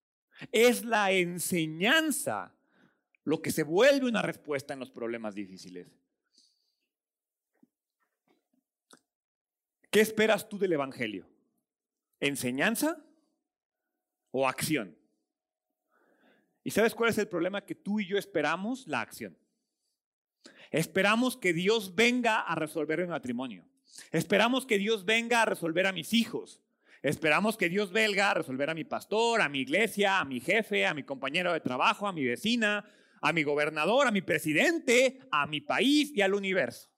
Es la enseñanza lo que se vuelve una respuesta en los problemas difíciles. ¿Qué esperas tú del Evangelio? ¿Enseñanza o acción? ¿Y sabes cuál es el problema que tú y yo esperamos? La acción. Esperamos que Dios venga a resolver mi matrimonio. Esperamos que Dios venga a resolver a mis hijos. Esperamos que Dios venga a resolver a mi pastor, a mi iglesia, a mi jefe, a mi compañero de trabajo, a mi vecina, a mi gobernador, a mi presidente, a mi país y al universo.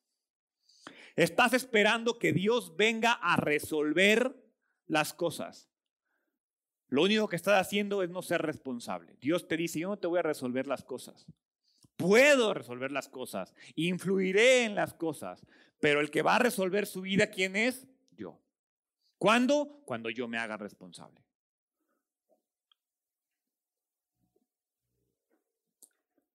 Estás esperando que Dios venga a resolver las cosas. Lo único que estás haciendo es no ser responsable. Dios te dice, yo no te voy a resolver las cosas. Puedo resolver las cosas, influiré en las cosas, pero el que va a resolver su vida, ¿quién es? Yo. ¿Cuándo? Cuando yo me haga responsable.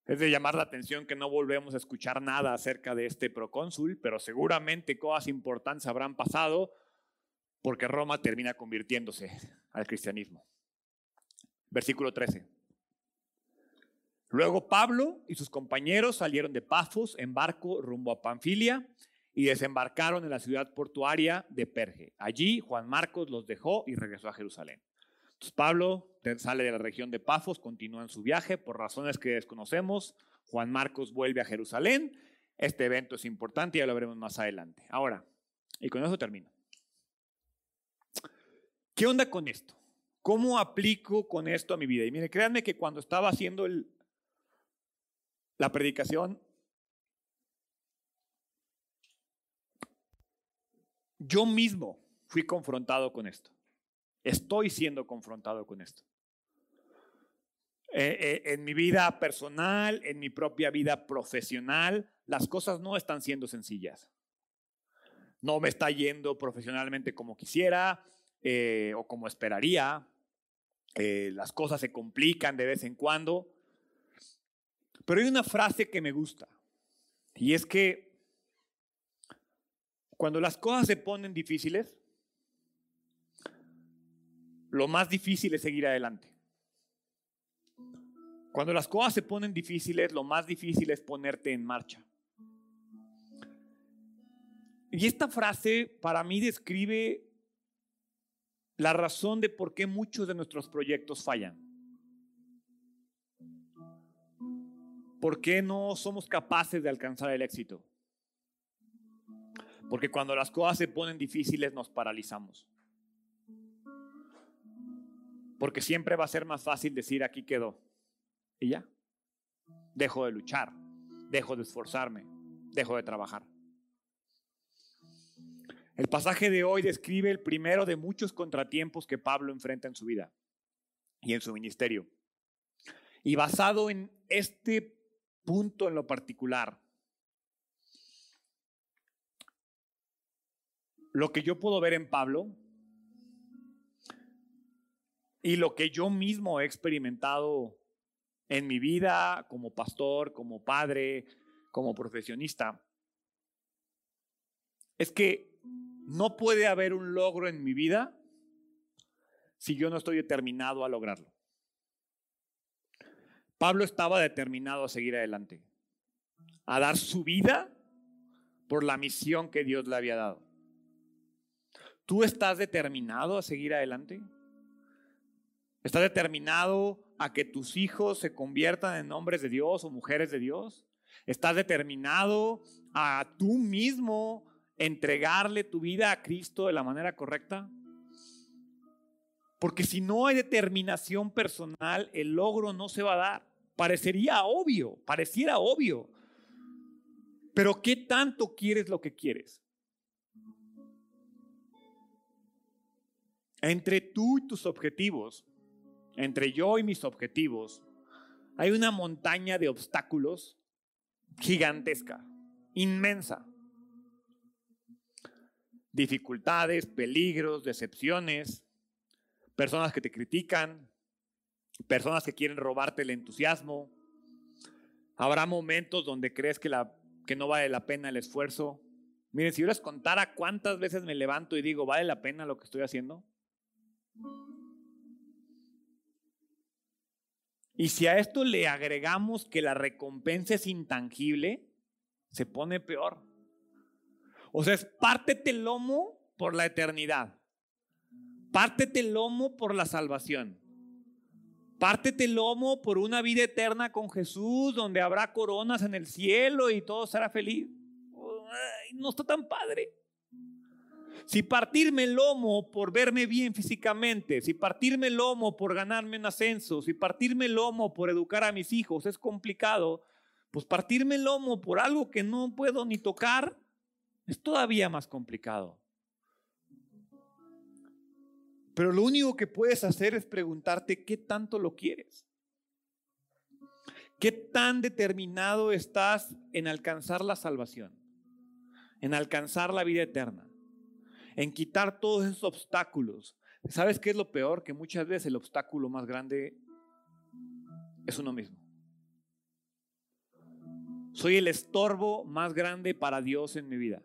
Es de llamar la atención que no volvemos a escuchar nada acerca de este procónsul, pero seguramente cosas importantes habrán pasado porque Roma termina convirtiéndose al cristianismo. Versículo 13. Luego Pablo y sus compañeros salieron de Pafos en barco rumbo a Panfilia y desembarcaron en la ciudad portuaria de Perge. Allí Juan Marcos los dejó y regresó a Jerusalén. Entonces Pablo sale de la región de Pafos, continúa en su viaje por razones que desconocemos. Juan Marcos vuelve a Jerusalén. Este evento es importante y ya lo veremos más adelante. Ahora, y con eso termino. ¿Qué onda con esto? ¿Cómo aplico con esto a mi vida? Y mire, créanme que cuando estaba haciendo el, la predicación, yo mismo fui confrontado con esto. Estoy siendo confrontado con esto. Eh, eh, en mi vida personal, en mi propia vida profesional, las cosas no están siendo sencillas. No me está yendo profesionalmente como quisiera eh, o como esperaría. las cosas se complican de vez en cuando. Pero hay una frase que me gusta. Y es que cuando las cosas se ponen difíciles, lo más difícil es seguir adelante. Cuando las cosas se ponen difíciles, lo más difícil es ponerte en marcha. Y esta frase para mí describe la razón de por qué muchos de nuestros proyectos fallan. ¿Por qué no somos capaces de alcanzar el éxito? Porque cuando las cosas se ponen difíciles nos paralizamos. Porque siempre va a ser más fácil decir aquí quedó. Y ya. Dejo de luchar, dejo de esforzarme, dejo de trabajar. El pasaje de hoy describe el primero de muchos contratiempos que Pablo enfrenta en su vida y en su ministerio. Y basado en este punto en lo particular. Lo que yo puedo ver en Pablo y lo que yo mismo he experimentado en mi vida como pastor, como padre, como profesionista, es que no puede haber un logro en mi vida si yo no estoy determinado a lograrlo. Pablo estaba determinado a seguir adelante, a dar su vida por la misión que Dios le había dado. ¿Tú estás determinado a seguir adelante? ¿Estás determinado a que tus hijos se conviertan en hombres de Dios o mujeres de Dios? ¿Estás determinado a tú mismo entregarle tu vida a Cristo de la manera correcta? Porque si no hay determinación personal, el logro no se va a dar. Parecería obvio, pareciera obvio. Pero ¿qué tanto quieres lo que quieres? Entre tú y tus objetivos, entre yo y mis objetivos, hay una montaña de obstáculos gigantesca, inmensa. Dificultades, peligros, decepciones, personas que te critican, personas que quieren robarte el entusiasmo. Habrá momentos donde crees que, la, que no vale la pena el esfuerzo. Miren, si yo les contara cuántas veces me levanto y digo, ¿vale la pena lo que estoy haciendo? Y si a esto le agregamos que la recompensa es intangible, se pone peor. O sea, es pártete el lomo por la eternidad. Pártete el lomo por la salvación. Pártete el lomo por una vida eterna con Jesús, donde habrá coronas en el cielo y todo será feliz. no está tan padre. Si partirme el lomo por verme bien físicamente, si partirme el lomo por ganarme un ascenso, si partirme el lomo por educar a mis hijos es complicado, pues partirme el lomo por algo que no puedo ni tocar es todavía más complicado. Pero lo único que puedes hacer es preguntarte qué tanto lo quieres. ¿Qué tan determinado estás en alcanzar la salvación? En alcanzar la vida eterna en quitar todos esos obstáculos. ¿Sabes qué es lo peor? Que muchas veces el obstáculo más grande es uno mismo. Soy el estorbo más grande para Dios en mi vida.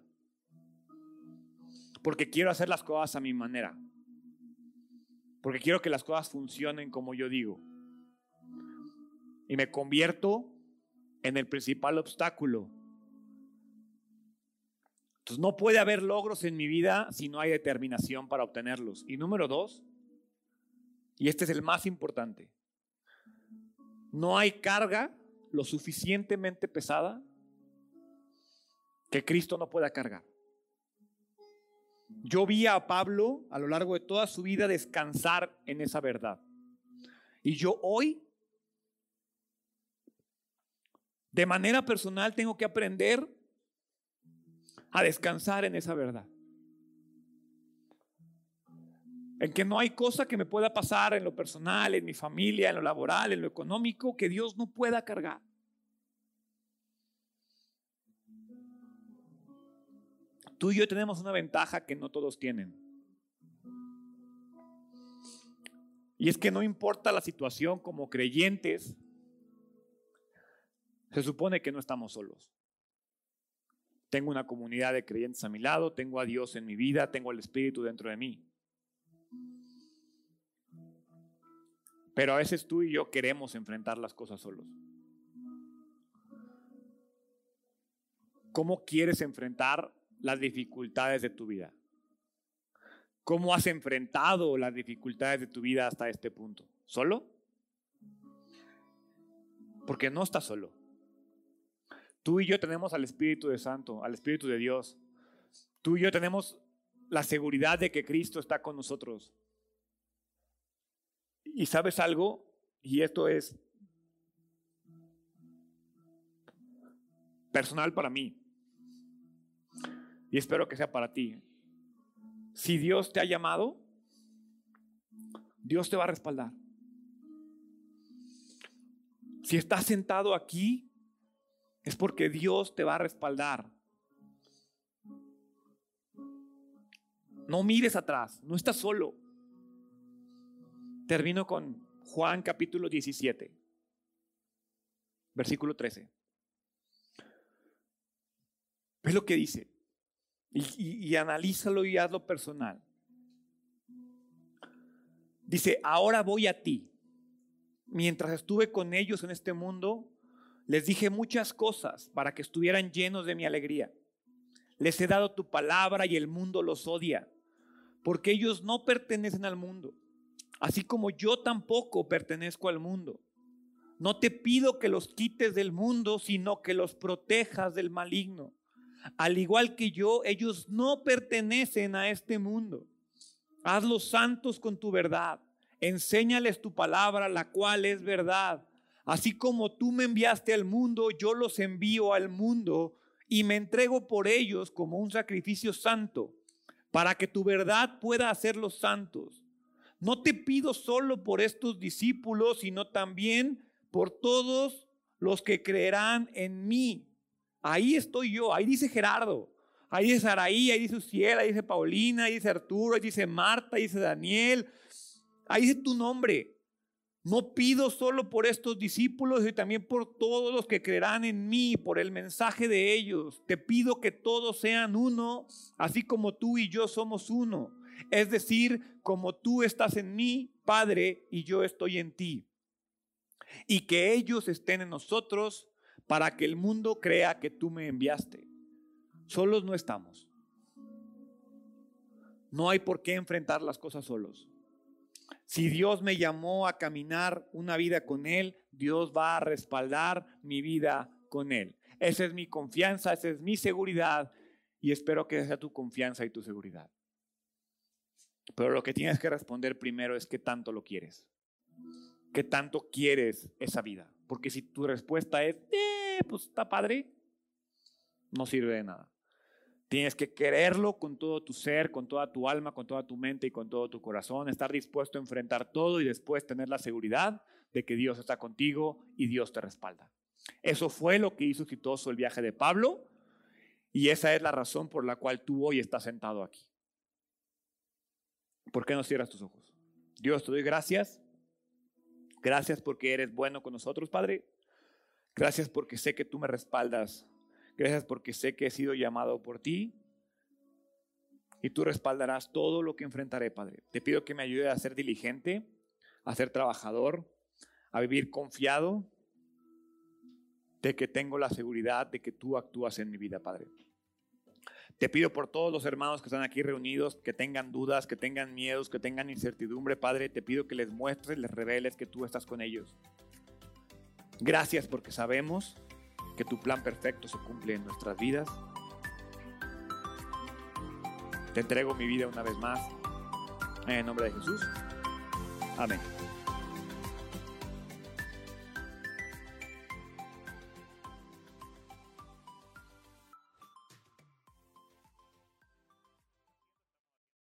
Porque quiero hacer las cosas a mi manera. Porque quiero que las cosas funcionen como yo digo. Y me convierto en el principal obstáculo entonces no puede haber logros en mi vida si no hay determinación para obtenerlos. Y número dos, y este es el más importante, no hay carga lo suficientemente pesada que Cristo no pueda cargar. Yo vi a Pablo a lo largo de toda su vida descansar en esa verdad. Y yo hoy, de manera personal, tengo que aprender a descansar en esa verdad. En que no hay cosa que me pueda pasar en lo personal, en mi familia, en lo laboral, en lo económico, que Dios no pueda cargar. Tú y yo tenemos una ventaja que no todos tienen. Y es que no importa la situación como creyentes, se supone que no estamos solos. Tengo una comunidad de creyentes a mi lado, tengo a Dios en mi vida, tengo el Espíritu dentro de mí. Pero a veces tú y yo queremos enfrentar las cosas solos. ¿Cómo quieres enfrentar las dificultades de tu vida? ¿Cómo has enfrentado las dificultades de tu vida hasta este punto? ¿Solo? Porque no estás solo. Tú y yo tenemos al Espíritu de Santo, al Espíritu de Dios. Tú y yo tenemos la seguridad de que Cristo está con nosotros. Y sabes algo, y esto es personal para mí, y espero que sea para ti. Si Dios te ha llamado, Dios te va a respaldar. Si estás sentado aquí es porque Dios te va a respaldar. No mires atrás, no estás solo. Termino con Juan capítulo 17, versículo 13. ¿Ves lo que dice? Y, y analízalo y hazlo personal. Dice, ahora voy a ti. Mientras estuve con ellos en este mundo, les dije muchas cosas para que estuvieran llenos de mi alegría. Les he dado tu palabra y el mundo los odia, porque ellos no pertenecen al mundo, así como yo tampoco pertenezco al mundo. No te pido que los quites del mundo, sino que los protejas del maligno. Al igual que yo, ellos no pertenecen a este mundo. Hazlos santos con tu verdad. Enséñales tu palabra, la cual es verdad. Así como tú me enviaste al mundo, yo los envío al mundo y me entrego por ellos como un sacrificio santo, para que tu verdad pueda hacerlos santos. No te pido solo por estos discípulos, sino también por todos los que creerán en mí. Ahí estoy yo, ahí dice Gerardo, ahí dice Saraí, ahí dice Uciel, ahí dice Paulina, ahí dice Arturo, ahí dice Marta, ahí dice Daniel, ahí dice tu nombre. No pido solo por estos discípulos y también por todos los que creerán en mí, por el mensaje de ellos. Te pido que todos sean uno, así como tú y yo somos uno. Es decir, como tú estás en mí, Padre, y yo estoy en ti. Y que ellos estén en nosotros para que el mundo crea que tú me enviaste. Solos no estamos. No hay por qué enfrentar las cosas solos. Si Dios me llamó a caminar una vida con Él, Dios va a respaldar mi vida con Él. Esa es mi confianza, esa es mi seguridad y espero que sea tu confianza y tu seguridad. Pero lo que tienes que responder primero es qué tanto lo quieres. ¿Qué tanto quieres esa vida? Porque si tu respuesta es, eh, pues está padre, no sirve de nada. Tienes que quererlo con todo tu ser, con toda tu alma, con toda tu mente y con todo tu corazón, estar dispuesto a enfrentar todo y después tener la seguridad de que Dios está contigo y Dios te respalda. Eso fue lo que hizo exitoso el viaje de Pablo y esa es la razón por la cual tú hoy estás sentado aquí. ¿Por qué no cierras tus ojos? Dios, te doy gracias. Gracias porque eres bueno con nosotros, Padre. Gracias porque sé que tú me respaldas Gracias porque sé que he sido llamado por ti y tú respaldarás todo lo que enfrentaré, Padre. Te pido que me ayude a ser diligente, a ser trabajador, a vivir confiado de que tengo la seguridad de que tú actúas en mi vida, Padre. Te pido por todos los hermanos que están aquí reunidos, que tengan dudas, que tengan miedos, que tengan incertidumbre, Padre. Te pido que les muestres, les reveles que tú estás con ellos. Gracias porque sabemos que tu plan perfecto se cumple en nuestras vidas. Te entrego mi vida una vez más. En el nombre de Jesús. Amén.